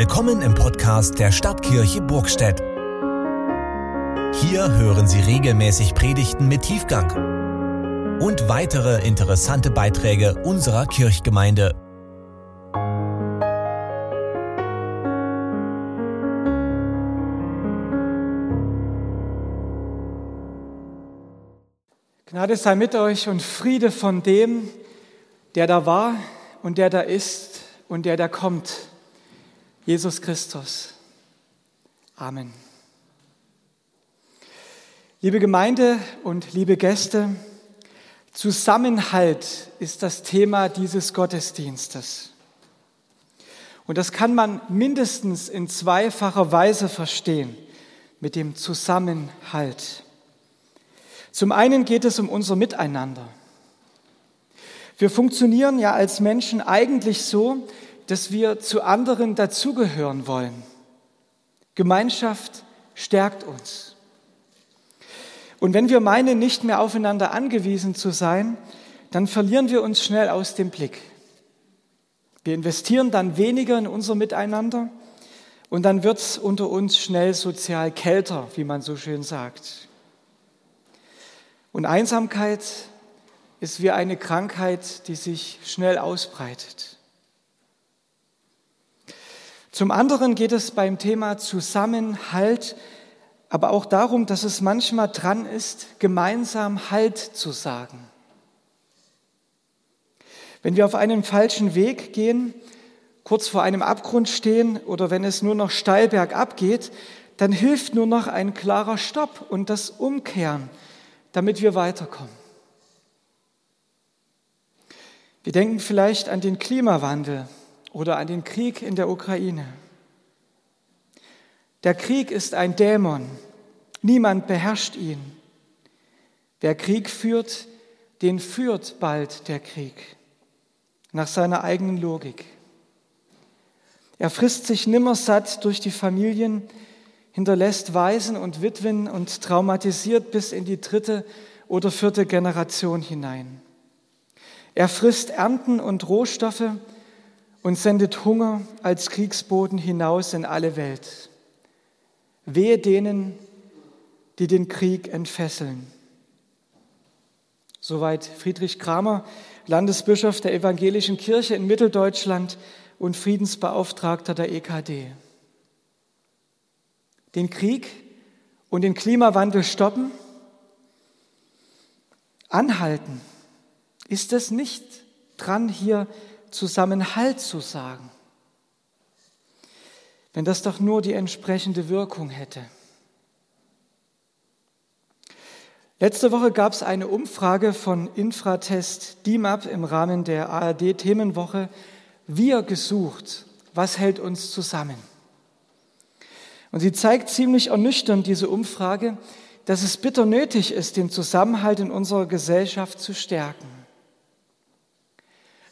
Willkommen im Podcast der Stadtkirche Burgstedt. Hier hören Sie regelmäßig Predigten mit Tiefgang und weitere interessante Beiträge unserer Kirchgemeinde. Gnade sei mit euch und Friede von dem, der da war und der da ist und der da kommt Jesus Christus. Amen. Liebe Gemeinde und liebe Gäste, Zusammenhalt ist das Thema dieses Gottesdienstes. Und das kann man mindestens in zweifacher Weise verstehen mit dem Zusammenhalt. Zum einen geht es um unser Miteinander. Wir funktionieren ja als Menschen eigentlich so, dass wir zu anderen dazugehören wollen. Gemeinschaft stärkt uns. Und wenn wir meinen, nicht mehr aufeinander angewiesen zu sein, dann verlieren wir uns schnell aus dem Blick. Wir investieren dann weniger in unser Miteinander und dann wird es unter uns schnell sozial kälter, wie man so schön sagt. Und Einsamkeit ist wie eine Krankheit, die sich schnell ausbreitet. Zum anderen geht es beim Thema Zusammenhalt aber auch darum, dass es manchmal dran ist, gemeinsam Halt zu sagen. Wenn wir auf einem falschen Weg gehen, kurz vor einem Abgrund stehen oder wenn es nur noch steil bergab geht, dann hilft nur noch ein klarer Stopp und das Umkehren, damit wir weiterkommen. Wir denken vielleicht an den Klimawandel oder an den Krieg in der Ukraine. Der Krieg ist ein Dämon. Niemand beherrscht ihn. Wer Krieg führt, den führt bald der Krieg nach seiner eigenen Logik. Er frisst sich nimmer satt durch die Familien, hinterlässt Waisen und Witwen und traumatisiert bis in die dritte oder vierte Generation hinein. Er frisst Ernten und Rohstoffe, und sendet Hunger als Kriegsboden hinaus in alle Welt. Wehe denen, die den Krieg entfesseln. Soweit Friedrich Kramer, Landesbischof der Evangelischen Kirche in Mitteldeutschland und Friedensbeauftragter der EKD. Den Krieg und den Klimawandel stoppen? Anhalten? Ist es nicht dran, hier Zusammenhalt zu sagen. Wenn das doch nur die entsprechende Wirkung hätte. Letzte Woche gab es eine Umfrage von Infratest DIMAP im Rahmen der ARD-Themenwoche Wir gesucht, was hält uns zusammen? Und sie zeigt ziemlich ernüchternd, diese Umfrage, dass es bitter nötig ist, den Zusammenhalt in unserer Gesellschaft zu stärken.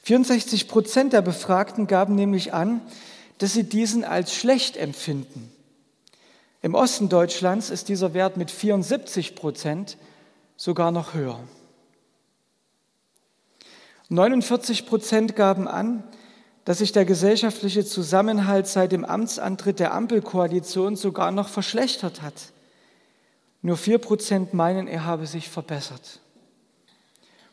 64 Prozent der Befragten gaben nämlich an, dass sie diesen als schlecht empfinden. Im Osten Deutschlands ist dieser Wert mit 74 Prozent sogar noch höher. 49 Prozent gaben an, dass sich der gesellschaftliche Zusammenhalt seit dem Amtsantritt der Ampelkoalition sogar noch verschlechtert hat. Nur vier Prozent meinen, er habe sich verbessert.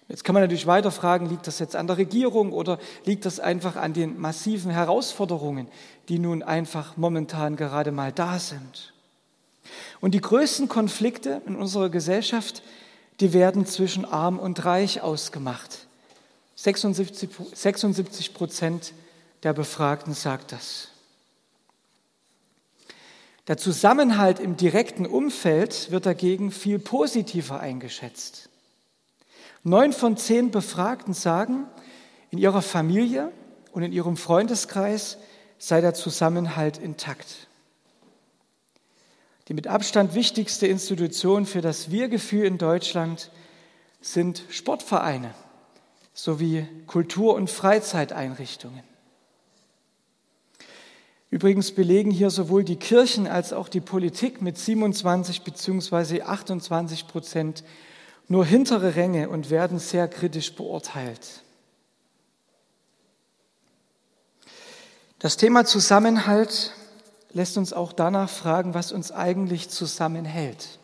Jetzt kann man natürlich weiter fragen, liegt das jetzt an der Regierung oder liegt das einfach an den massiven Herausforderungen, die nun einfach momentan gerade mal da sind? Und die größten Konflikte in unserer Gesellschaft, die werden zwischen arm und reich ausgemacht. 76, 76 Prozent der Befragten sagt das. Der Zusammenhalt im direkten Umfeld wird dagegen viel positiver eingeschätzt. Neun von zehn Befragten sagen, in ihrer Familie und in ihrem Freundeskreis sei der Zusammenhalt intakt. Die mit Abstand wichtigste Institution für das Wir-Gefühl in Deutschland sind Sportvereine sowie Kultur- und Freizeiteinrichtungen. Übrigens belegen hier sowohl die Kirchen als auch die Politik mit 27 bzw. 28 Prozent nur hintere Ränge und werden sehr kritisch beurteilt. Das Thema Zusammenhalt lässt uns auch danach fragen, was uns eigentlich zusammenhält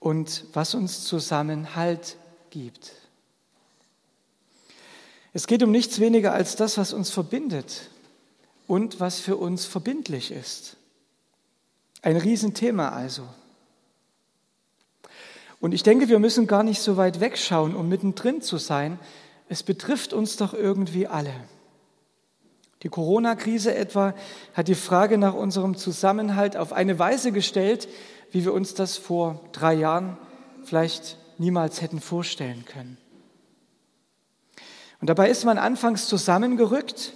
und was uns Zusammenhalt gibt. Es geht um nichts weniger als das, was uns verbindet und was für uns verbindlich ist. Ein Riesenthema also. Und ich denke, wir müssen gar nicht so weit wegschauen, um mittendrin zu sein. Es betrifft uns doch irgendwie alle. Die Corona-Krise etwa hat die Frage nach unserem Zusammenhalt auf eine Weise gestellt, wie wir uns das vor drei Jahren vielleicht niemals hätten vorstellen können. Und dabei ist man anfangs zusammengerückt,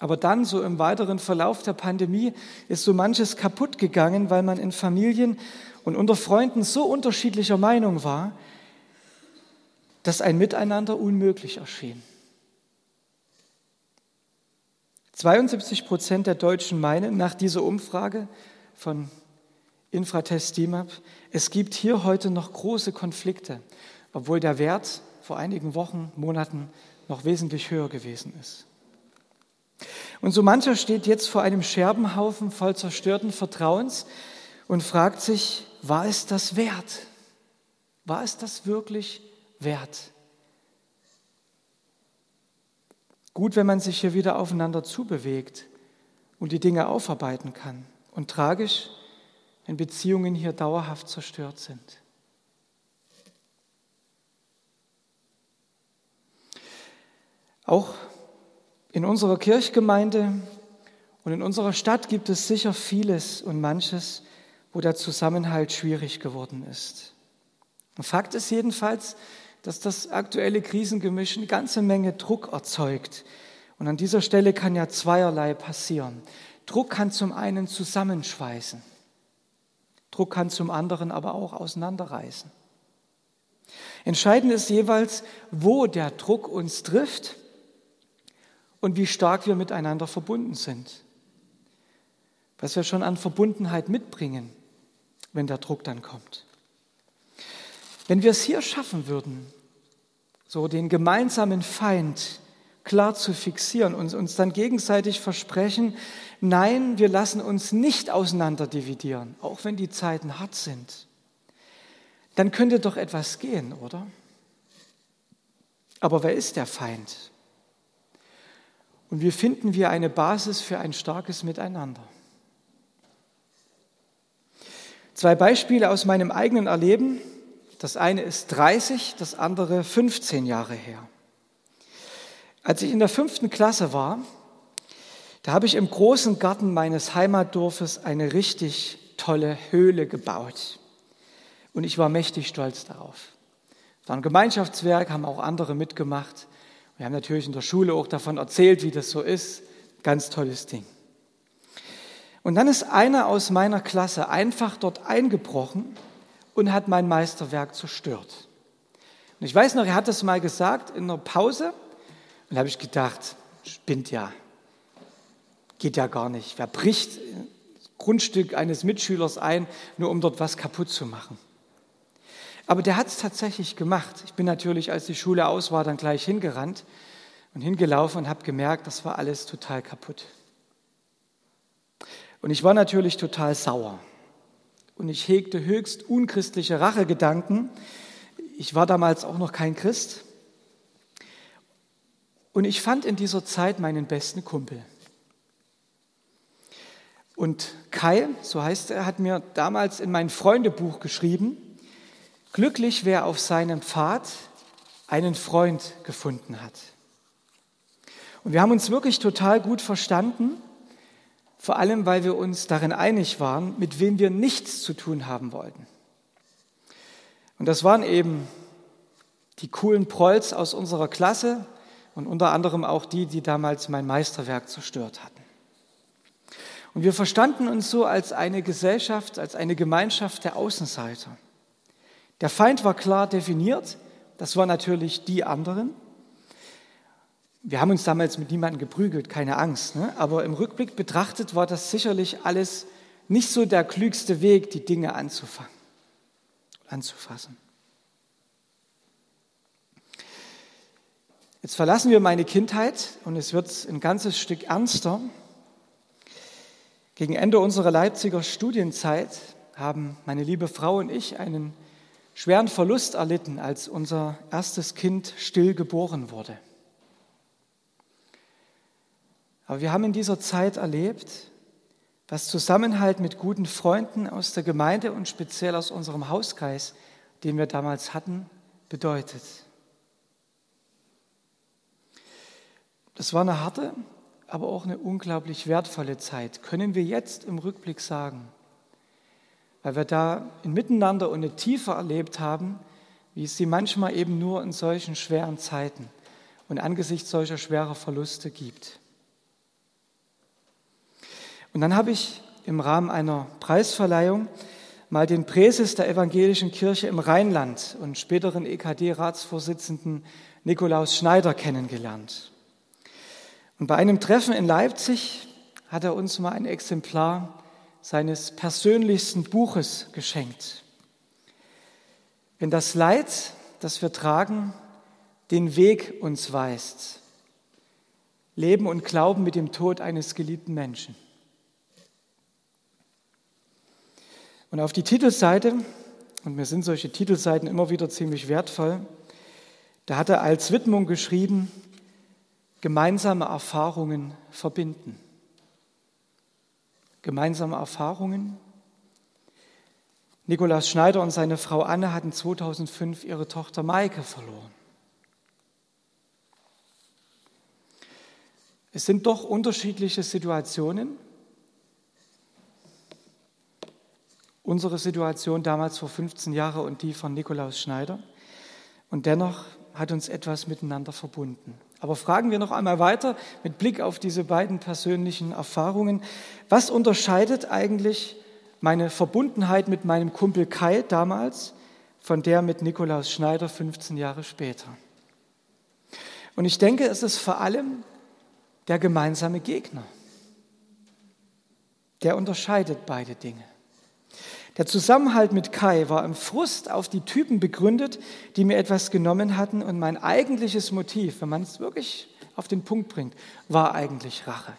aber dann, so im weiteren Verlauf der Pandemie, ist so manches kaputt gegangen, weil man in Familien und unter Freunden so unterschiedlicher Meinung war, dass ein Miteinander unmöglich erschien. 72 Prozent der Deutschen meinen nach dieser Umfrage von Infratest DIMAP, es gibt hier heute noch große Konflikte, obwohl der Wert vor einigen Wochen, Monaten noch wesentlich höher gewesen ist. Und so mancher steht jetzt vor einem Scherbenhaufen voll zerstörten Vertrauens und fragt sich, war es das wert? War es das wirklich wert? Gut, wenn man sich hier wieder aufeinander zubewegt und die Dinge aufarbeiten kann. Und tragisch, wenn Beziehungen hier dauerhaft zerstört sind. Auch in unserer Kirchgemeinde und in unserer Stadt gibt es sicher vieles und manches, wo der Zusammenhalt schwierig geworden ist. Fakt ist jedenfalls, dass das aktuelle Krisengemisch eine ganze Menge Druck erzeugt. Und an dieser Stelle kann ja zweierlei passieren. Druck kann zum einen zusammenschweißen, Druck kann zum anderen aber auch auseinanderreißen. Entscheidend ist jeweils, wo der Druck uns trifft und wie stark wir miteinander verbunden sind. Was wir schon an Verbundenheit mitbringen, wenn der Druck dann kommt. Wenn wir es hier schaffen würden, so den gemeinsamen Feind klar zu fixieren und uns dann gegenseitig versprechen, nein, wir lassen uns nicht auseinanderdividieren, auch wenn die Zeiten hart sind, dann könnte doch etwas gehen, oder? Aber wer ist der Feind? Und wie finden wir eine Basis für ein starkes Miteinander? Zwei Beispiele aus meinem eigenen Erleben. Das eine ist 30, das andere 15 Jahre her. Als ich in der fünften Klasse war, da habe ich im großen Garten meines Heimatdorfes eine richtig tolle Höhle gebaut. Und ich war mächtig stolz darauf. Es war ein Gemeinschaftswerk, haben auch andere mitgemacht. Wir haben natürlich in der Schule auch davon erzählt, wie das so ist. Ganz tolles Ding. Und dann ist einer aus meiner Klasse einfach dort eingebrochen und hat mein Meisterwerk zerstört. Und ich weiß noch, er hat das mal gesagt in einer Pause und da habe ich gedacht, spinnt ja, geht ja gar nicht. Wer bricht das Grundstück eines Mitschülers ein, nur um dort was kaputt zu machen? Aber der hat es tatsächlich gemacht. Ich bin natürlich, als die Schule aus war, dann gleich hingerannt und hingelaufen und habe gemerkt, das war alles total kaputt. Und ich war natürlich total sauer und ich hegte höchst unchristliche Rachegedanken. Ich war damals auch noch kein Christ. Und ich fand in dieser Zeit meinen besten Kumpel. Und Kai, so heißt er, hat mir damals in mein Freundebuch geschrieben, glücklich wer auf seinem Pfad einen Freund gefunden hat. Und wir haben uns wirklich total gut verstanden vor allem weil wir uns darin einig waren, mit wem wir nichts zu tun haben wollten. Und das waren eben die coolen Prolls aus unserer Klasse und unter anderem auch die, die damals mein Meisterwerk zerstört hatten. Und wir verstanden uns so als eine Gesellschaft, als eine Gemeinschaft der Außenseiter. Der Feind war klar definiert, das waren natürlich die anderen. Wir haben uns damals mit niemandem geprügelt, keine Angst. Ne? Aber im Rückblick betrachtet war das sicherlich alles nicht so der klügste Weg, die Dinge anzufangen, anzufassen. Jetzt verlassen wir meine Kindheit und es wird ein ganzes Stück ernster. Gegen Ende unserer Leipziger Studienzeit haben meine liebe Frau und ich einen schweren Verlust erlitten, als unser erstes Kind still geboren wurde. Aber wir haben in dieser Zeit erlebt, was Zusammenhalt mit guten Freunden aus der Gemeinde und speziell aus unserem Hauskreis, den wir damals hatten, bedeutet. Das war eine harte, aber auch eine unglaublich wertvolle Zeit, können wir jetzt im Rückblick sagen, weil wir da ein Miteinander und eine Tiefe erlebt haben, wie es sie manchmal eben nur in solchen schweren Zeiten und angesichts solcher schwerer Verluste gibt. Und dann habe ich im Rahmen einer Preisverleihung mal den Präses der evangelischen Kirche im Rheinland und späteren EKD-Ratsvorsitzenden Nikolaus Schneider kennengelernt. Und bei einem Treffen in Leipzig hat er uns mal ein Exemplar seines persönlichsten Buches geschenkt. Wenn das Leid, das wir tragen, den Weg uns weist, Leben und Glauben mit dem Tod eines geliebten Menschen. Und auf die Titelseite, und mir sind solche Titelseiten immer wieder ziemlich wertvoll, da hat er als Widmung geschrieben, gemeinsame Erfahrungen verbinden. Gemeinsame Erfahrungen. Nikolaus Schneider und seine Frau Anne hatten 2005 ihre Tochter Maike verloren. Es sind doch unterschiedliche Situationen. Unsere Situation damals vor 15 Jahren und die von Nikolaus Schneider. Und dennoch hat uns etwas miteinander verbunden. Aber fragen wir noch einmal weiter mit Blick auf diese beiden persönlichen Erfahrungen. Was unterscheidet eigentlich meine Verbundenheit mit meinem Kumpel Kai damals von der mit Nikolaus Schneider 15 Jahre später? Und ich denke, es ist vor allem der gemeinsame Gegner. Der unterscheidet beide Dinge. Der Zusammenhalt mit Kai war im Frust auf die Typen begründet, die mir etwas genommen hatten und mein eigentliches Motiv, wenn man es wirklich auf den Punkt bringt, war eigentlich Rache.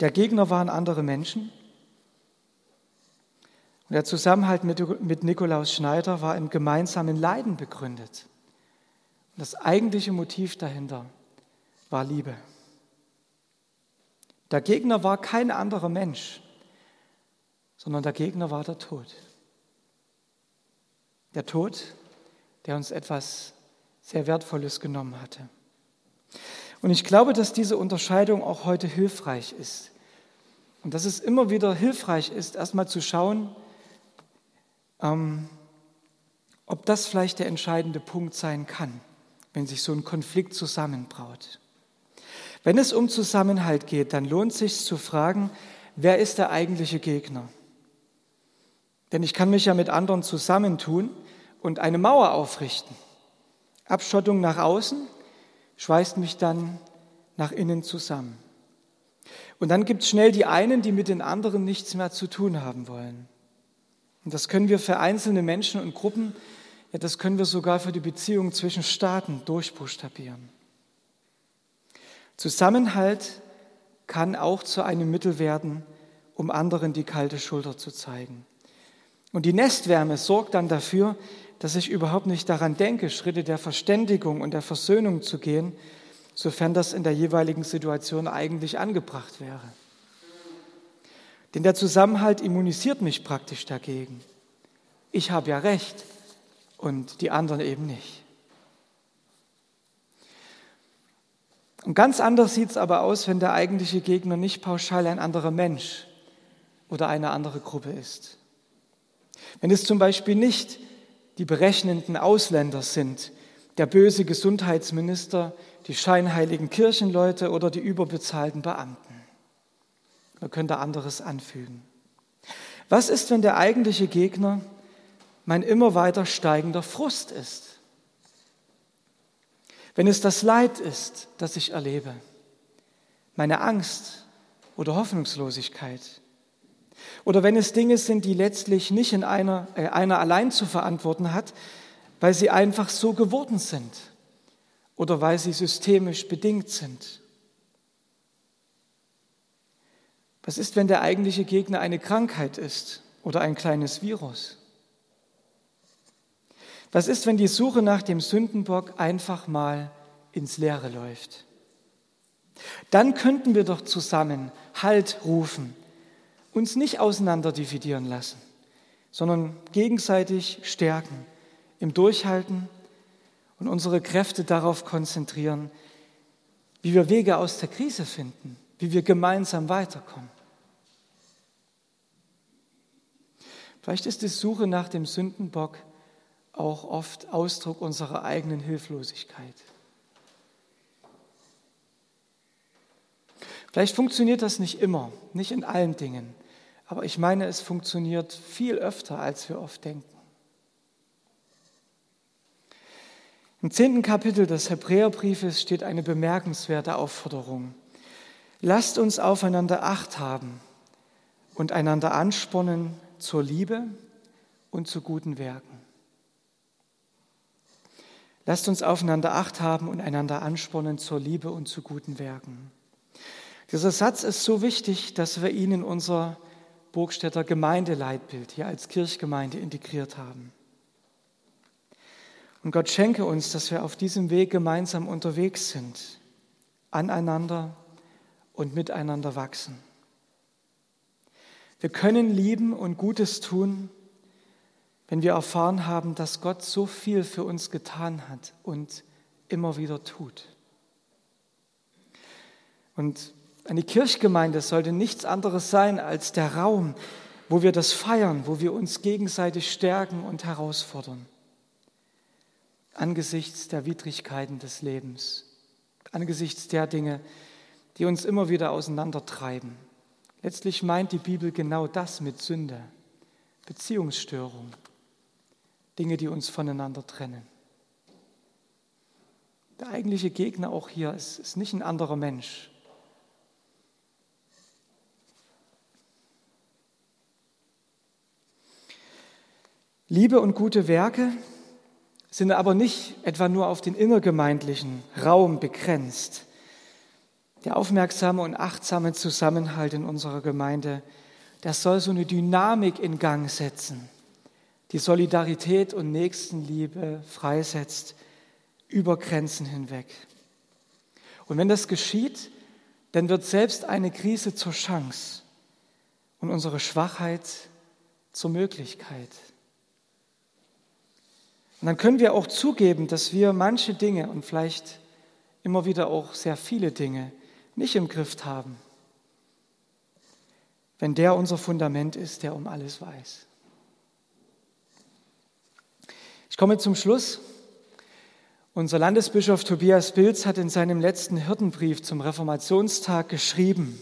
Der Gegner waren andere Menschen und der Zusammenhalt mit, mit Nikolaus Schneider war im gemeinsamen Leiden begründet. Und das eigentliche Motiv dahinter war Liebe. Der Gegner war kein anderer Mensch sondern der Gegner war der Tod. Der Tod, der uns etwas sehr Wertvolles genommen hatte. Und ich glaube, dass diese Unterscheidung auch heute hilfreich ist. Und dass es immer wieder hilfreich ist, erstmal zu schauen, ähm, ob das vielleicht der entscheidende Punkt sein kann, wenn sich so ein Konflikt zusammenbraut. Wenn es um Zusammenhalt geht, dann lohnt sich zu fragen, wer ist der eigentliche Gegner? Denn ich kann mich ja mit anderen zusammentun und eine Mauer aufrichten. Abschottung nach außen schweißt mich dann nach innen zusammen. Und dann gibt es schnell die einen, die mit den anderen nichts mehr zu tun haben wollen. Und das können wir für einzelne Menschen und Gruppen, ja, das können wir sogar für die Beziehung zwischen Staaten durchbuchstabieren. Zusammenhalt kann auch zu einem Mittel werden, um anderen die kalte Schulter zu zeigen. Und die Nestwärme sorgt dann dafür, dass ich überhaupt nicht daran denke, Schritte der Verständigung und der Versöhnung zu gehen, sofern das in der jeweiligen Situation eigentlich angebracht wäre. Denn der Zusammenhalt immunisiert mich praktisch dagegen. Ich habe ja recht und die anderen eben nicht. Und ganz anders sieht es aber aus, wenn der eigentliche Gegner nicht pauschal ein anderer Mensch oder eine andere Gruppe ist. Wenn es zum Beispiel nicht die berechnenden Ausländer sind, der böse Gesundheitsminister, die scheinheiligen Kirchenleute oder die überbezahlten Beamten. Man könnte anderes anfügen. Was ist, wenn der eigentliche Gegner mein immer weiter steigender Frust ist? Wenn es das Leid ist, das ich erlebe, meine Angst oder Hoffnungslosigkeit, oder wenn es Dinge sind, die letztlich nicht in einer, äh, einer allein zu verantworten hat, weil sie einfach so geworden sind oder weil sie systemisch bedingt sind? Was ist, wenn der eigentliche Gegner eine Krankheit ist oder ein kleines Virus? Was ist, wenn die Suche nach dem Sündenbock einfach mal ins Leere läuft? Dann könnten wir doch zusammen Halt rufen, uns nicht auseinander dividieren lassen, sondern gegenseitig stärken, im Durchhalten und unsere Kräfte darauf konzentrieren, wie wir Wege aus der Krise finden, wie wir gemeinsam weiterkommen. Vielleicht ist die Suche nach dem Sündenbock auch oft Ausdruck unserer eigenen Hilflosigkeit. Vielleicht funktioniert das nicht immer, nicht in allen Dingen, aber ich meine, es funktioniert viel öfter, als wir oft denken. Im zehnten Kapitel des Hebräerbriefes steht eine bemerkenswerte Aufforderung. Lasst uns aufeinander Acht haben und einander anspornen zur Liebe und zu guten Werken. Lasst uns aufeinander Acht haben und einander anspornen zur Liebe und zu guten Werken. Dieser Satz ist so wichtig, dass wir ihn in unser Burgstädter Gemeindeleitbild hier als Kirchgemeinde integriert haben. Und Gott schenke uns, dass wir auf diesem Weg gemeinsam unterwegs sind, aneinander und miteinander wachsen. Wir können lieben und Gutes tun, wenn wir erfahren haben, dass Gott so viel für uns getan hat und immer wieder tut. Und eine Kirchgemeinde sollte nichts anderes sein als der Raum, wo wir das feiern, wo wir uns gegenseitig stärken und herausfordern. Angesichts der Widrigkeiten des Lebens, angesichts der Dinge, die uns immer wieder auseinandertreiben. Letztlich meint die Bibel genau das mit Sünde, Beziehungsstörung, Dinge, die uns voneinander trennen. Der eigentliche Gegner auch hier ist, ist nicht ein anderer Mensch, Liebe und gute Werke sind aber nicht etwa nur auf den innergemeindlichen Raum begrenzt. Der aufmerksame und achtsame Zusammenhalt in unserer Gemeinde, der soll so eine Dynamik in Gang setzen, die Solidarität und Nächstenliebe freisetzt über Grenzen hinweg. Und wenn das geschieht, dann wird selbst eine Krise zur Chance und unsere Schwachheit zur Möglichkeit. Und dann können wir auch zugeben, dass wir manche Dinge und vielleicht immer wieder auch sehr viele Dinge nicht im Griff haben, wenn der unser Fundament ist, der um alles weiß. Ich komme zum Schluss. Unser Landesbischof Tobias Pilz hat in seinem letzten Hirtenbrief zum Reformationstag geschrieben,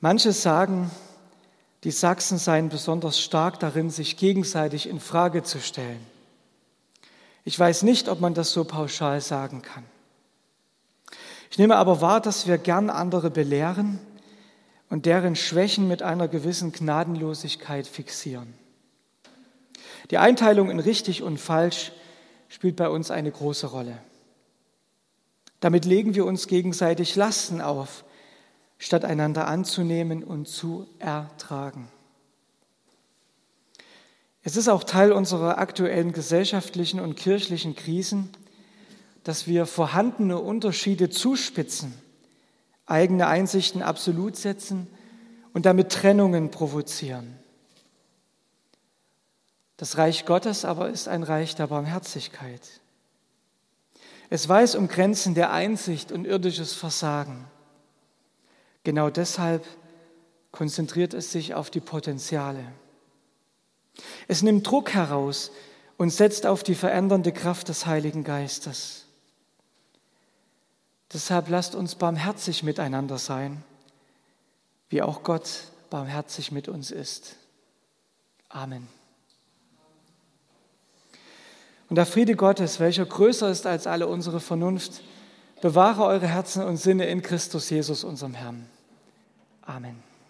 manche sagen, die Sachsen seien besonders stark darin, sich gegenseitig in Frage zu stellen. Ich weiß nicht, ob man das so pauschal sagen kann. Ich nehme aber wahr, dass wir gern andere belehren und deren Schwächen mit einer gewissen Gnadenlosigkeit fixieren. Die Einteilung in richtig und falsch spielt bei uns eine große Rolle. Damit legen wir uns gegenseitig Lasten auf, statt einander anzunehmen und zu ertragen. Es ist auch Teil unserer aktuellen gesellschaftlichen und kirchlichen Krisen, dass wir vorhandene Unterschiede zuspitzen, eigene Einsichten absolut setzen und damit Trennungen provozieren. Das Reich Gottes aber ist ein Reich der Barmherzigkeit. Es weiß um Grenzen der Einsicht und irdisches Versagen. Genau deshalb konzentriert es sich auf die Potenziale. Es nimmt Druck heraus und setzt auf die verändernde Kraft des Heiligen Geistes. Deshalb lasst uns barmherzig miteinander sein, wie auch Gott barmherzig mit uns ist. Amen. Und der Friede Gottes, welcher größer ist als alle unsere Vernunft, bewahre eure Herzen und Sinne in Christus Jesus, unserem Herrn. Amen.